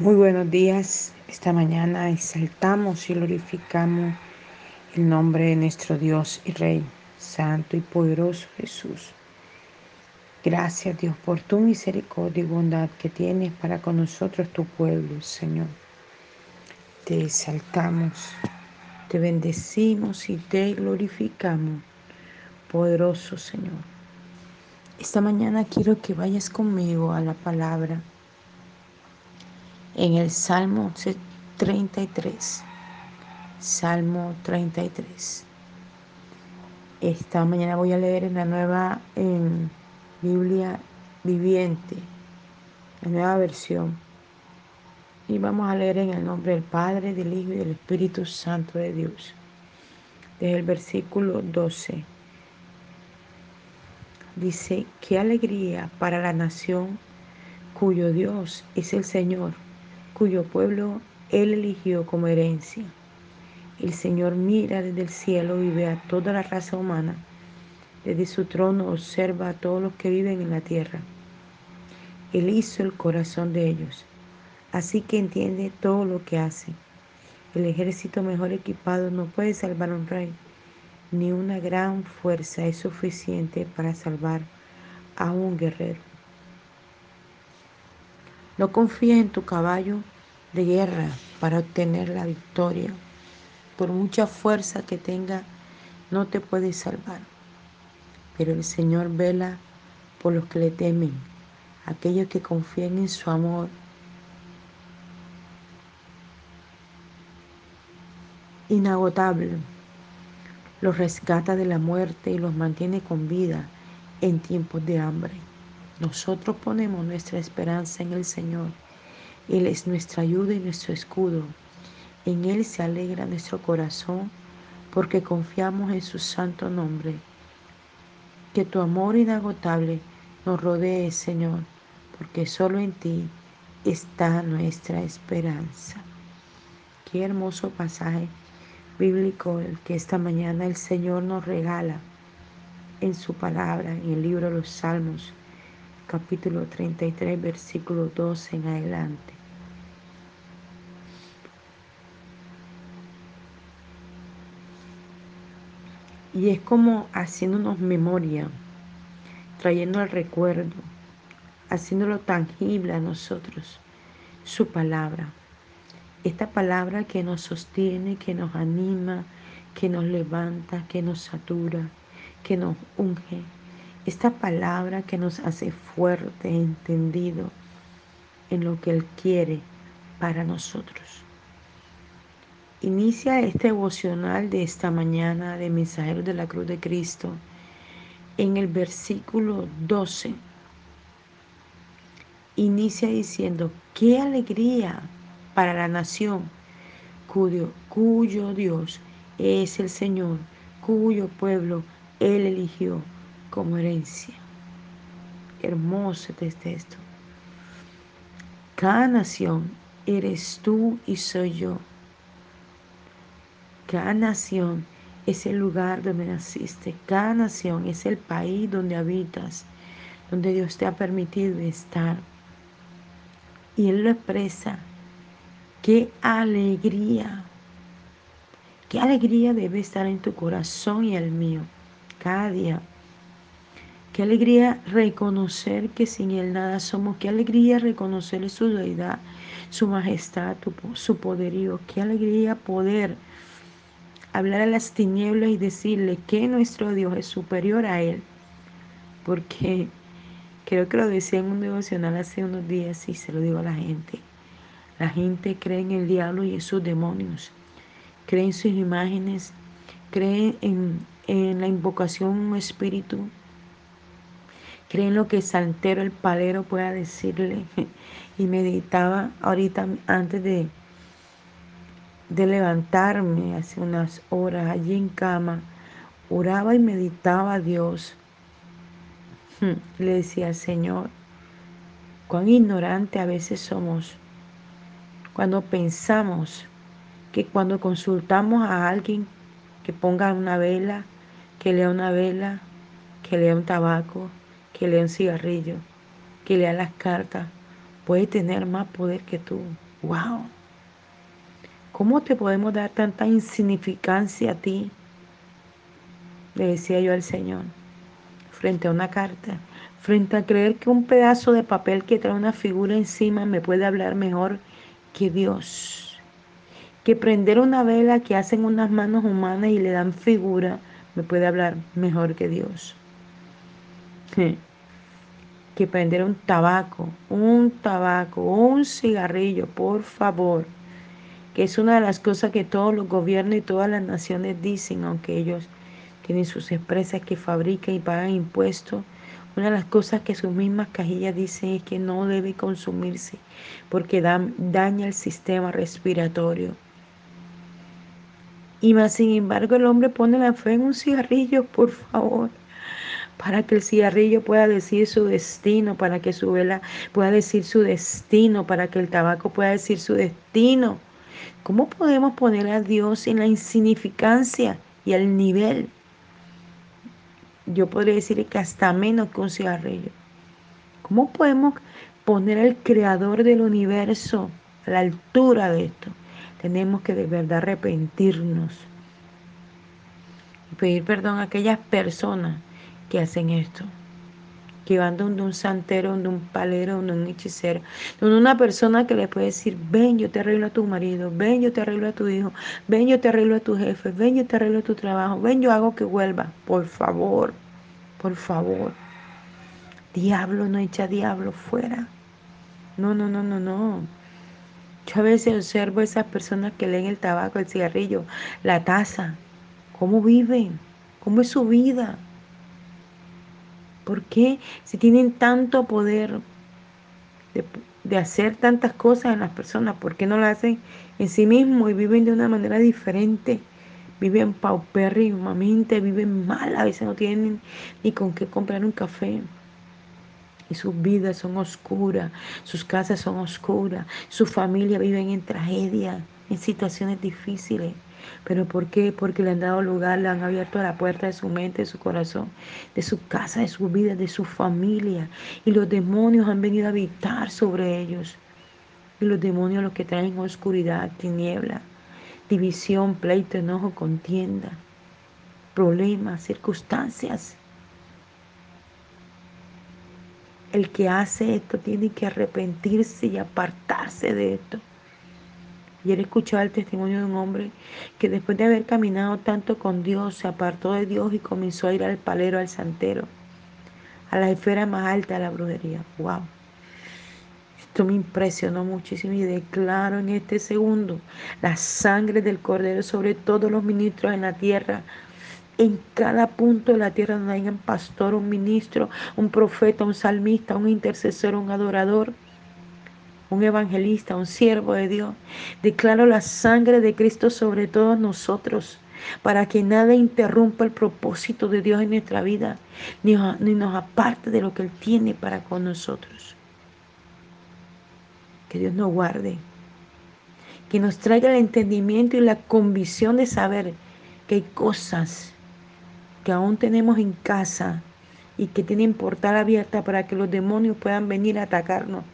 Muy buenos días. Esta mañana exaltamos y glorificamos el nombre de nuestro Dios y Rey, Santo y poderoso Jesús. Gracias Dios por tu misericordia y bondad que tienes para con nosotros, tu pueblo, Señor. Te exaltamos, te bendecimos y te glorificamos, poderoso Señor. Esta mañana quiero que vayas conmigo a la palabra en el Salmo 33. Salmo 33. Esta mañana voy a leer en la nueva Biblia viviente, la nueva versión. Y vamos a leer en el nombre del Padre, del Hijo y del Espíritu Santo de Dios. Desde el versículo 12. Dice, qué alegría para la nación cuyo Dios es el Señor cuyo pueblo Él eligió como herencia. El Señor mira desde el cielo y ve a toda la raza humana. Desde su trono observa a todos los que viven en la tierra. Él hizo el corazón de ellos, así que entiende todo lo que hace. El ejército mejor equipado no puede salvar a un rey, ni una gran fuerza es suficiente para salvar a un guerrero. No confíes en tu caballo de guerra para obtener la victoria. Por mucha fuerza que tenga, no te puede salvar. Pero el Señor vela por los que le temen, aquellos que confían en su amor. Inagotable, los rescata de la muerte y los mantiene con vida en tiempos de hambre. Nosotros ponemos nuestra esperanza en el Señor. Él es nuestra ayuda y nuestro escudo. En Él se alegra nuestro corazón porque confiamos en su santo nombre. Que tu amor inagotable nos rodee, Señor, porque solo en ti está nuestra esperanza. Qué hermoso pasaje bíblico el que esta mañana el Señor nos regala en su palabra, en el libro de los Salmos capítulo 33, versículo 12 en adelante. Y es como haciéndonos memoria, trayendo el recuerdo, haciéndolo tangible a nosotros, su palabra. Esta palabra que nos sostiene, que nos anima, que nos levanta, que nos satura, que nos unge, esta palabra que nos hace fuerte, entendido en lo que Él quiere para nosotros. Inicia este devocional de esta mañana de Mensajeros de la Cruz de Cristo en el versículo 12. Inicia diciendo, qué alegría para la nación cuyo, cuyo Dios es el Señor, cuyo pueblo Él eligió como herencia. Hermoso este esto. Cada nación eres tú y soy yo. Cada nación es el lugar donde naciste. Cada nación es el país donde habitas, donde Dios te ha permitido estar. Y Él lo expresa. Qué alegría. Qué alegría debe estar en tu corazón y el mío cada día Qué alegría reconocer que sin Él nada somos. Qué alegría reconocerle su deidad, su majestad, su poderío. Qué alegría poder hablar a las tinieblas y decirle que nuestro Dios es superior a Él. Porque creo que lo decía en un devocional hace unos días y se lo digo a la gente. La gente cree en el diablo y en sus demonios. Cree en sus imágenes. Cree en, la invocación un espíritu creen lo que Santero el palero pueda decirle. Y meditaba ahorita antes de, de levantarme hace unas horas allí en cama, oraba y meditaba a Dios. Le decía, Señor, cuán ignorante a veces somos cuando pensamos que cuando consultamos a alguien que ponga una vela, que lea una vela, que lea un tabaco, que lea un cigarrillo, que lea las cartas, puede tener más poder que tú. Wow. ¿Cómo te podemos dar tanta insignificancia a ti? Le decía yo al Señor, frente a una carta, frente a creer que un pedazo de papel que trae una figura encima me puede hablar mejor que Dios. Que prender una vela que hacen unas manos humanas y le dan figura me puede hablar mejor que Dios. Que prender un tabaco, un tabaco, un cigarrillo, por favor que es una de las cosas que todos los gobiernos y todas las naciones dicen, aunque ellos tienen sus empresas que fabrican y pagan impuestos. Una de las cosas que sus mismas cajillas dicen es que no debe consumirse porque daña el sistema respiratorio. Y más sin embargo el hombre pone la fe en un cigarrillo, por favor, para que el cigarrillo pueda decir su destino, para que su vela pueda decir su destino, para que el tabaco pueda decir su destino. ¿Cómo podemos poner a Dios en la insignificancia y al nivel? Yo podría decir que hasta menos que un cigarrillo. ¿Cómo podemos poner al creador del universo a la altura de esto? Tenemos que de verdad arrepentirnos y pedir perdón a aquellas personas que hacen esto que van donde un santero, donde un palero, donde un hechicero, donde una persona que le puede decir, ven, yo te arreglo a tu marido, ven, yo te arreglo a tu hijo, ven, yo te arreglo a tu jefe, ven, yo te arreglo a tu trabajo, ven, yo hago que vuelva, por favor, por favor. Diablo no echa diablo fuera. No, no, no, no, no. Yo a veces observo a esas personas que leen el tabaco, el cigarrillo, la taza, cómo viven, cómo es su vida. ¿Por qué si tienen tanto poder de, hacer tantas cosas en las personas, por qué no lo hacen en sí mismos y viven de una manera diferente? Viven paupérrimamente, viven mal, a veces no tienen ni con qué comprar un café. Y sus vidas son oscuras, sus casas son oscuras, su familia viven en tragedia, en situaciones difíciles. ¿Pero por qué? Porque le han dado lugar, le han abierto la puerta de su mente, de su corazón, de su casa, de su vida, de su familia. Y los demonios han venido a habitar sobre ellos. Y los demonios los que traen oscuridad, tiniebla, división, pleito, enojo, contienda, problemas, circunstancias. El que hace esto tiene que arrepentirse y apartarse de esto. Ayer escuchaba el testimonio de un hombre que después de haber caminado tanto con Dios, se apartó de Dios y comenzó a ir al palero, al santero, a la esfera más alta de la brujería. ¡Wow! Esto me impresionó muchísimo y declaro en este segundo la sangre del Cordero sobre todos los ministros en la tierra, en cada punto de la tierra donde haya un pastor, un ministro, un profeta, un salmista, un intercesor, un adorador un evangelista, un siervo de Dios. Declaro la sangre de Cristo sobre todos nosotros para que nada interrumpa el propósito de Dios en nuestra vida, ni, ni nos aparte de lo que Él tiene para con nosotros. Que Dios nos guarde, que nos traiga el entendimiento y la convicción de saber que hay cosas que aún tenemos en casa y que tienen portal abierta para que los demonios puedan venir a atacarnos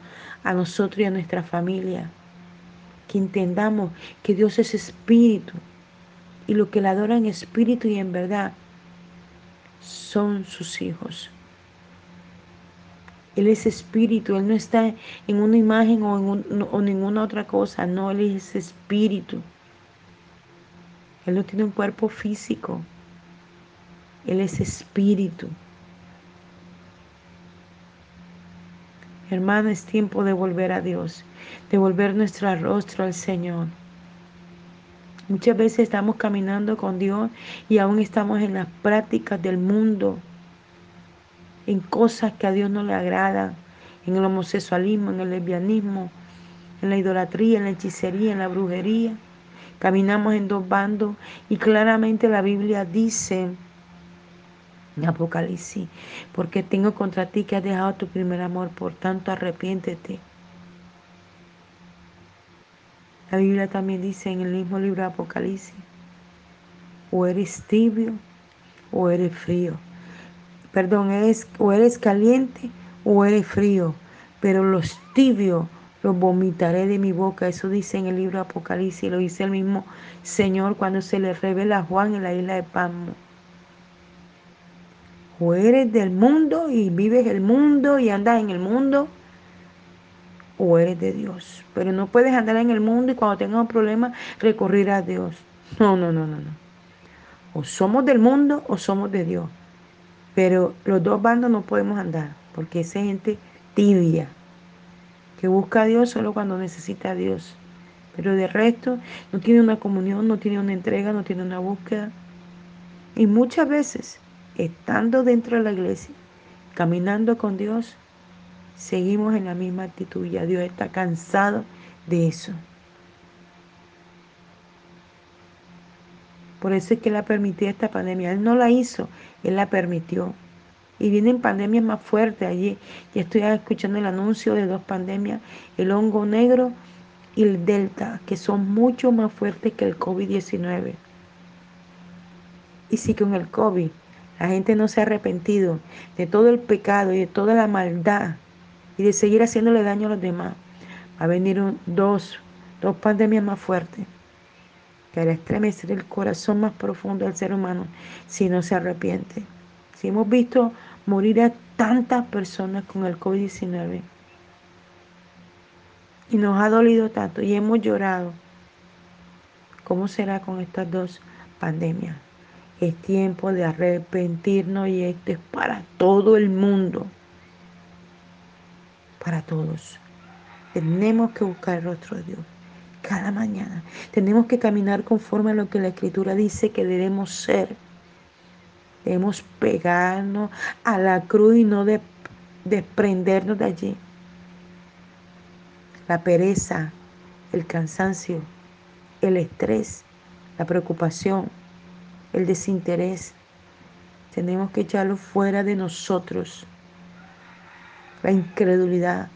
a nosotros y a nuestra familia. Que entendamos que Dios es espíritu y lo que le adoran en espíritu y en verdad son sus hijos. Él es espíritu, Él no está en una imagen o, en o ninguna otra cosa, no, Él es espíritu. Él no tiene un cuerpo físico, Él es espíritu. Hermano, es tiempo de volver a Dios, de volver nuestro rostro al Señor. Muchas veces estamos caminando con Dios y aún estamos en las prácticas del mundo, en cosas que a Dios no le agradan, en el homosexualismo, en el lesbianismo, en la idolatría, en la hechicería, en la brujería. Caminamos en dos bandos y claramente la Biblia dice Apocalipsis, porque tengo contra ti que has dejado tu primer amor, por tanto arrepiéntete. La Biblia también dice en el mismo libro de Apocalipsis, o eres tibio o eres frío. Perdón, eres, o eres caliente o eres frío, pero los tibios, los vomitaré de mi boca. Eso dice en el libro Apocalipsis, lo dice el mismo Señor cuando se le revela a Juan en la isla de Pasmo. O eres del mundo y vives el mundo y andas en el mundo, o eres de Dios. Pero no puedes andar en el mundo y cuando tengas un problema recurrir a Dios. No, no, no, no, no. O somos del mundo o somos de Dios. Pero los dos bandos no podemos andar, porque esa gente tibia, que busca a Dios solo cuando necesita a Dios. Pero de resto no tiene una comunión, no tiene una entrega, no tiene una búsqueda. Y muchas veces, estando dentro de la iglesia, caminando con Dios, seguimos en la misma actitud. Ya Dios está cansado de eso. Por eso es que Él ha permitido esta pandemia. Él no la hizo, Él la permitió. Y vienen pandemias más fuertes. Allí ya estoy escuchando el anuncio de dos pandemias, el hongo negro y el delta, que son mucho más fuertes que el COVID-19. Y si con el COVID la gente no se ha arrepentido de todo el pecado y de toda la maldad y de seguir haciéndole daño a los demás, va a venir dos, dos pandemias más fuertes que hará estremecer el corazón más profundo del ser humano si no se arrepiente. Si hemos visto morir a tantas personas con el COVID-19 y nos ha dolido tanto y hemos llorado, ¿cómo será con estas dos pandemias? Es tiempo de arrepentirnos y esto es para todo el mundo para todos. Tenemos que buscar el rostro de Dios cada mañana. Tenemos que caminar conforme a lo que la Escritura dice que debemos ser. Debemos pegarnos a la cruz y no de, desprendernos de allí. La pereza, el cansancio, el estrés, la preocupación, el desinterés. Tenemos que echarlo fuera de nosotros la incredulidad,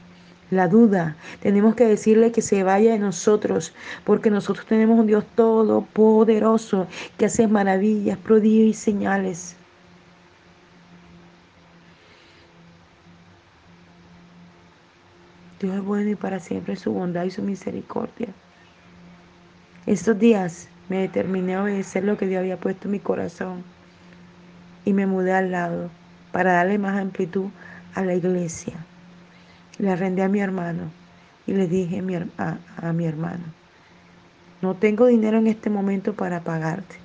la duda. Tenemos que decirle que se vaya de nosotros, porque nosotros tenemos un Dios todopoderoso que hace maravillas, prodigios y señales. Dios es bueno y para siempre su bondad y su misericordia. Estos días me determiné a obedecer lo que Dios había puesto en mi corazón y me mudé al lado para darle más amplitud a la iglesia. Le arrendé a mi hermano y le dije a, a mi hermano, no tengo dinero en este momento para pagarte,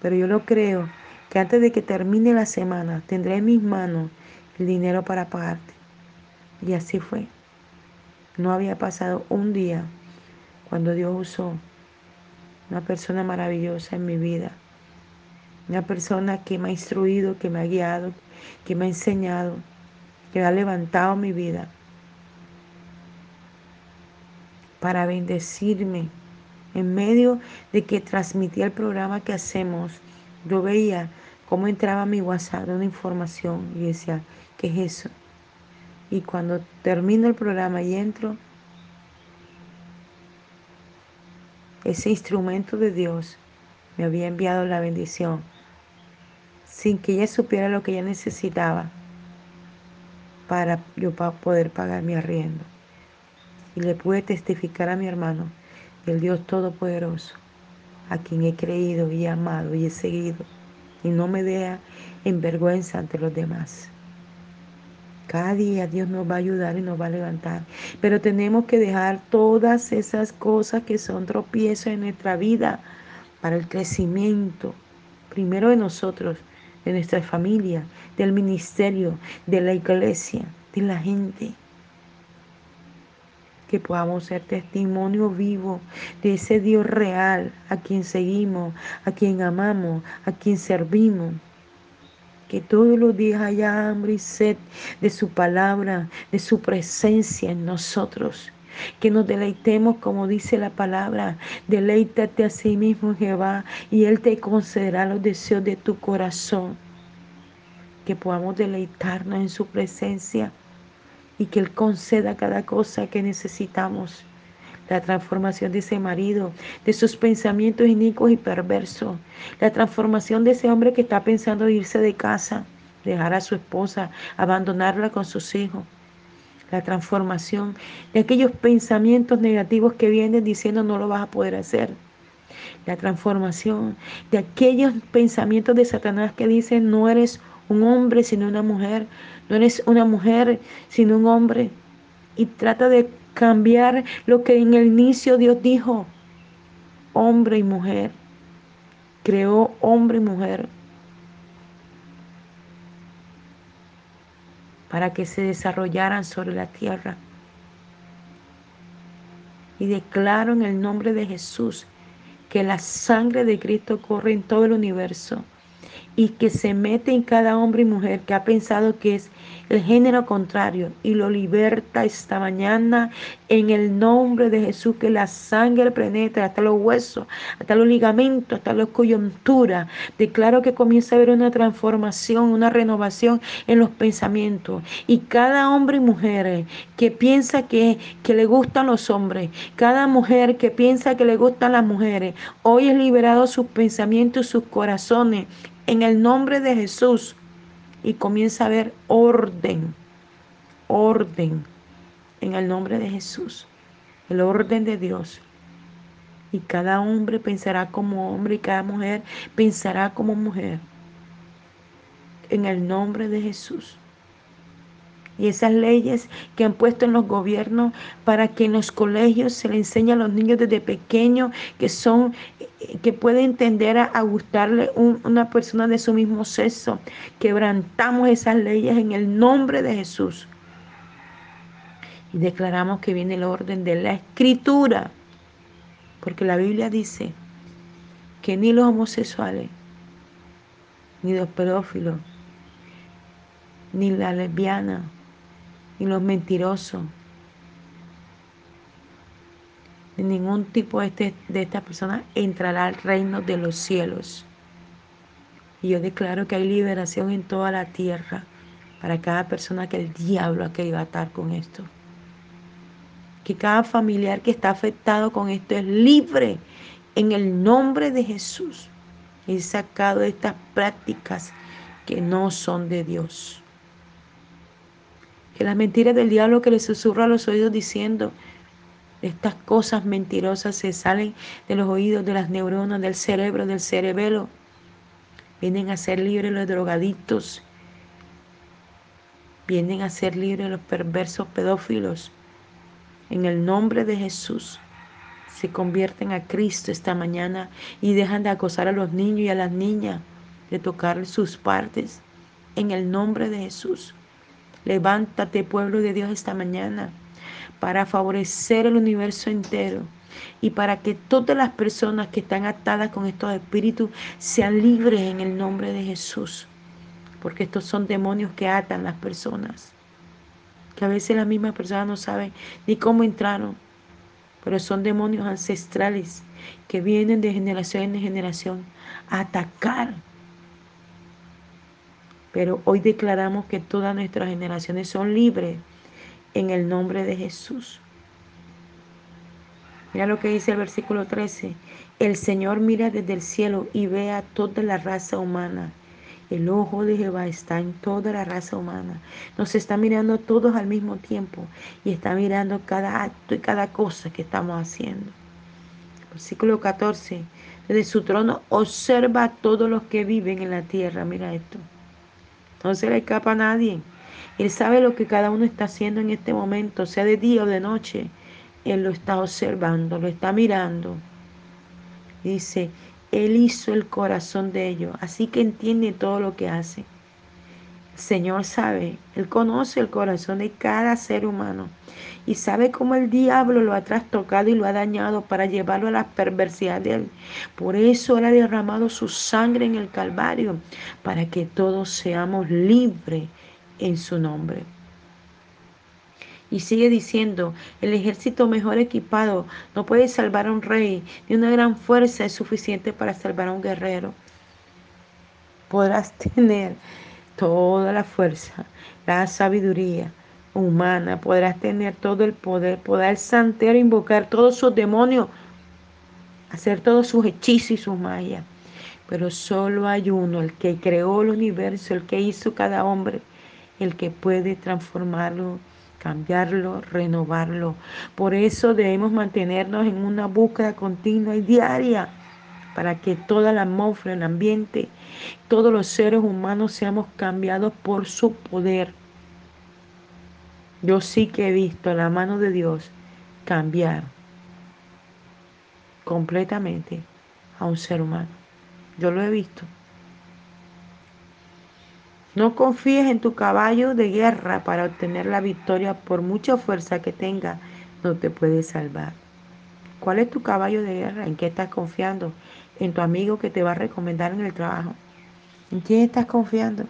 pero yo lo creo que antes de que termine la semana tendré en mis manos el dinero para pagarte. Y así fue. No había pasado un día cuando Dios usó una persona maravillosa en mi vida. Una persona que me ha instruido, que me ha guiado, que me ha enseñado, que ha levantado mi vida para bendecirme. En medio de que transmitía el programa que hacemos, yo veía cómo entraba mi WhatsApp una información y decía, ¿qué es eso? Y cuando termino el programa y entro, ese instrumento de Dios me había enviado la bendición sin que ella supiera lo que ella necesitaba para yo poder pagar mi arriendo. Y le pude testificar a mi hermano del Dios Todopoderoso, a quien he creído y amado y he seguido, y no me deja en vergüenza ante los demás. Cada día Dios nos va a ayudar y nos va a levantar. Pero tenemos que dejar todas esas cosas que son tropiezos en nuestra vida para el crecimiento, primero de nosotros de nuestra familia, del ministerio, de la iglesia, de la gente. Que podamos ser testimonio vivo de ese Dios real a quien seguimos, a quien amamos, a quien servimos. Que todos los días haya hambre y sed de su palabra, de su presencia en nosotros que nos deleitemos como dice la palabra, deleítate a sí mismo Jehová y Él te concederá los deseos de tu corazón, que podamos deleitarnos en su presencia y que Él conceda cada cosa que necesitamos. La transformación de ese marido, de sus pensamientos inicuos y perversos. La transformación de ese hombre que está pensando irse de casa, dejar a su esposa, abandonarla con sus hijos la transformación de aquellos pensamientos negativos que vienen diciendo no lo vas a poder hacer. La transformación de aquellos pensamientos de Satanás que dicen no eres un hombre sino una mujer, no eres una mujer sino un hombre. Y trata de cambiar lo que en el inicio Dios dijo, hombre y mujer. Creó hombre y mujer para que se desarrollaran sobre la tierra. Y declaro en el nombre de Jesús que la sangre de Cristo corre en todo el universo y que se mete en cada hombre y mujer que ha pensado que es el género contrario y lo liberta esta mañana en el nombre de Jesús, que la sangre penetra hasta los huesos, hasta los ligamentos, hasta la coyuntura. Declaro que comienza a haber una transformación, una renovación en los pensamientos. Y cada hombre y mujer que piensa que, que le gustan los hombres, cada mujer que piensa que le gustan las mujeres, hoy es liberado sus pensamientos sus corazones en el nombre de Jesús y comienza a haber orden, orden en el nombre de Jesús, el orden de Dios. Y cada hombre pensará como hombre y cada mujer pensará como mujer. En el nombre de Jesús y esas leyes que han puesto en los gobiernos para que en los colegios se le enseñe a los niños desde pequeños que son que puede entender a, gustarle una persona de su mismo sexo. Quebrantamos esas leyes en el nombre de Jesús. Y declaramos que viene el orden de la escritura. Porque la Biblia dice que ni los homosexuales, ni los pedófilos, ni la lesbiana, y los mentirosos, ningún tipo de, este, estas personas entrará al reino de los cielos. Y yo declaro que hay liberación en toda la tierra para cada persona que el diablo ha querido atar con esto. Que cada familiar que está afectado con esto es libre en el nombre de Jesús. Y sacado de estas prácticas que no son de Dios las mentiras del diablo que le susurra a los oídos diciendo, estas cosas mentirosas se salen de los oídos, de las neuronas, del cerebro, del cerebelo. Vienen a ser libres los drogadictos. Vienen a ser libres los perversos pedófilos. En el nombre de Jesús se convierten a Cristo esta mañana y dejan de acosar a los niños y a las niñas, de tocar sus partes. En el nombre de Jesús. Levántate, pueblo de Dios, esta mañana para favorecer el universo entero y para que todas las personas que están atadas con estos espíritus sean libres en el nombre de Jesús. Porque estos son demonios que atan las personas. Que a veces las mismas personas no saben ni cómo entraron. Pero son demonios ancestrales que vienen de generación en generación a atacar pero hoy declaramos que todas nuestras generaciones son libres en el nombre de Jesús. Mira lo que dice el versículo 13. El Señor mira desde el cielo y ve a toda la raza humana. El ojo de Jehová está en toda la raza humana. Nos está mirando todos al mismo tiempo y está mirando cada acto y cada cosa que estamos haciendo. Versículo 14. Desde su trono observa a todos los que viven en la tierra. Mira esto. No se le escapa a nadie. Él sabe lo que cada uno está haciendo en este momento, sea de día o de noche. Él lo está observando, lo está mirando. Dice, Él hizo el corazón de ellos, así que entiende todo lo que hace. Señor sabe, Él conoce el corazón de cada ser humano y sabe cómo el diablo lo ha trastocado y lo ha dañado para llevarlo a la perversidad de él. Por eso Él ha derramado su sangre en el Calvario, para que todos seamos libres en su nombre. Y sigue diciendo, el ejército mejor equipado no puede salvar a un rey, ni una gran fuerza es suficiente para salvar a un guerrero. Podrás tener toda la fuerza, la sabiduría, humana, podrás tener todo el poder, poder santero invocar todos sus demonios, hacer todos sus hechizos y sus magias. Pero solo hay uno, el que creó el universo, el que hizo cada hombre, el que puede transformarlo, cambiarlo, renovarlo. Por eso debemos mantenernos en una búsqueda continua y diaria para que toda la atmósfera, el ambiente, todos los seres humanos seamos cambiados por su poder. Yo sí que he visto la mano de Dios cambiar completamente a un ser humano. Yo lo he visto. No confíes en tu caballo de guerra para obtener la victoria por mucha fuerza que tenga, no te puede salvar. ¿Cuál es tu caballo de guerra? ¿En qué estás confiando? ¿En tu amigo que te va a recomendar en el trabajo? ¿En quién estás confiando?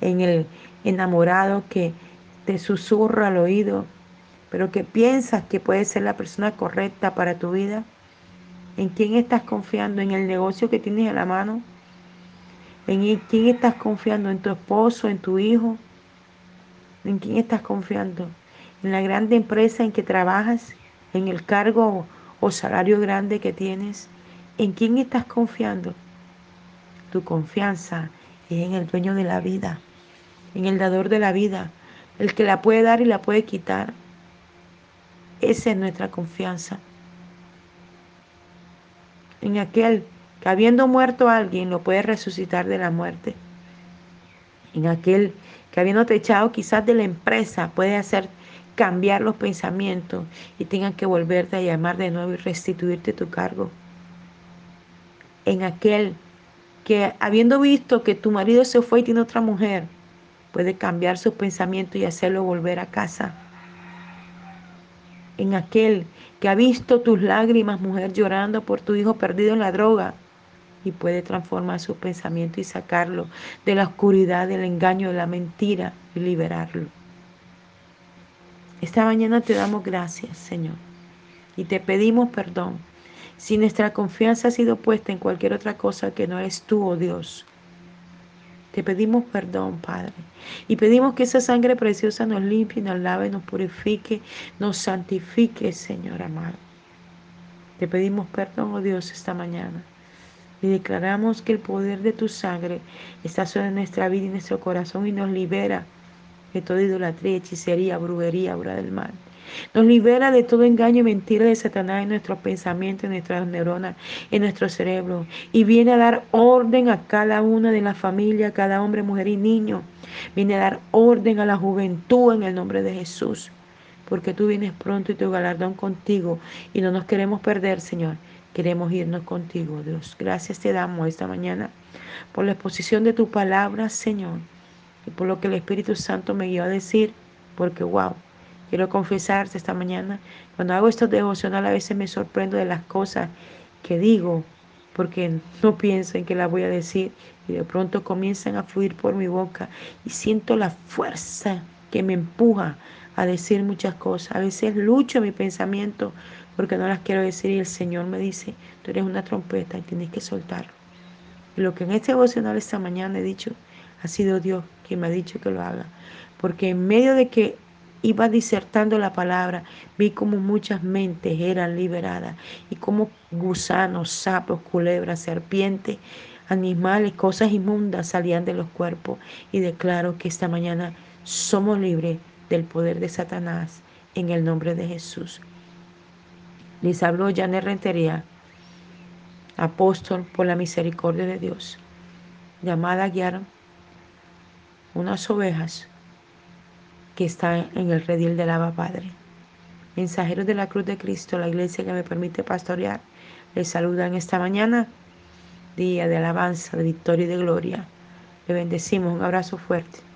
¿En el enamorado que te susurra al oído, pero que piensas que puede ser la persona correcta para tu vida? ¿En quién estás confiando? ¿En el negocio que tienes en la mano? ¿En quién estás confiando? ¿En tu esposo? ¿En tu hijo? ¿En quién estás confiando? ¿En la grande empresa en que trabajas? ¿En el cargo o salario grande que tienes? ¿En quién estás confiando? Tu confianza es en el dueño de la vida, en el dador de la vida, el que la puede dar y la puede quitar. Esa es nuestra confianza. En aquel que habiendo muerto alguien lo puede resucitar de la muerte. En aquel que habiendo echado quizás de la empresa puede hacer cambiar los pensamientos y tengan que volverte a llamar de nuevo y restituirte tu cargo. En aquel que habiendo visto que tu marido se fue y tiene otra mujer, puede cambiar sus pensamientos y hacerlo volver a casa. En aquel que ha visto tus lágrimas, mujer, llorando por tu hijo perdido en la droga, y puede transformar su pensamiento y sacarlo de la oscuridad, del engaño, de la mentira y liberarlo. Esta mañana te damos gracias, Señor, y te pedimos perdón si nuestra confianza ha sido puesta en cualquier otra cosa que no eres tú, oh Dios. Te pedimos perdón, Padre. Y pedimos que esa sangre preciosa nos limpie, nos lave, nos purifique, nos santifique, Señor amado. Te pedimos perdón, oh Dios, esta mañana. Y declaramos que el poder de tu sangre está sobre nuestra vida y nuestro corazón y nos libera de toda idolatría, hechicería, brujería, obra del mal. Nos libera de todo engaño y mentira de Satanás en nuestros pensamientos, en nuestras neuronas, en nuestro cerebro. Y viene a dar orden a cada una de la familia, a cada hombre, mujer y niño. Viene a dar orden a la juventud en el nombre de Jesús. Porque tú vienes pronto y tu galardón contigo. Y no nos queremos perder, Señor. Queremos irnos contigo, Dios. Gracias te damos esta mañana por la exposición de tu palabra, Señor, y por lo que el Espíritu Santo me guió a decir, porque wow, quiero confesarte esta mañana, cuando hago estos devocionales a veces me sorprendo de las cosas que digo, porque no pienso en que las voy a decir y de pronto comienzan a fluir por mi boca y siento la fuerza que me empuja a decir muchas cosas. A veces lucho mi pensamiento porque no las quiero decir y el Señor me dice, tú eres una trompeta y tienes que soltarlo. Y lo que en este devocional esta mañana he dicho, ha sido Dios quien me ha dicho que lo haga. Porque en medio de que iba disertando la palabra, vi como muchas mentes eran liberadas y como gusanos, sapos, culebras, serpientes, animales, cosas inmundas salían de los cuerpos. Y declaro que esta mañana somos libres del poder de Satanás en el nombre de Jesús. Les habló Janet Rentería, apóstol por la misericordia de Dios, llamada a guiar unas ovejas que están en el redil del Abba Padre. Mensajeros de la Cruz de Cristo, la iglesia que me permite pastorear, les saludan esta mañana, día de alabanza, de victoria y de gloria. Le bendecimos, un abrazo fuerte.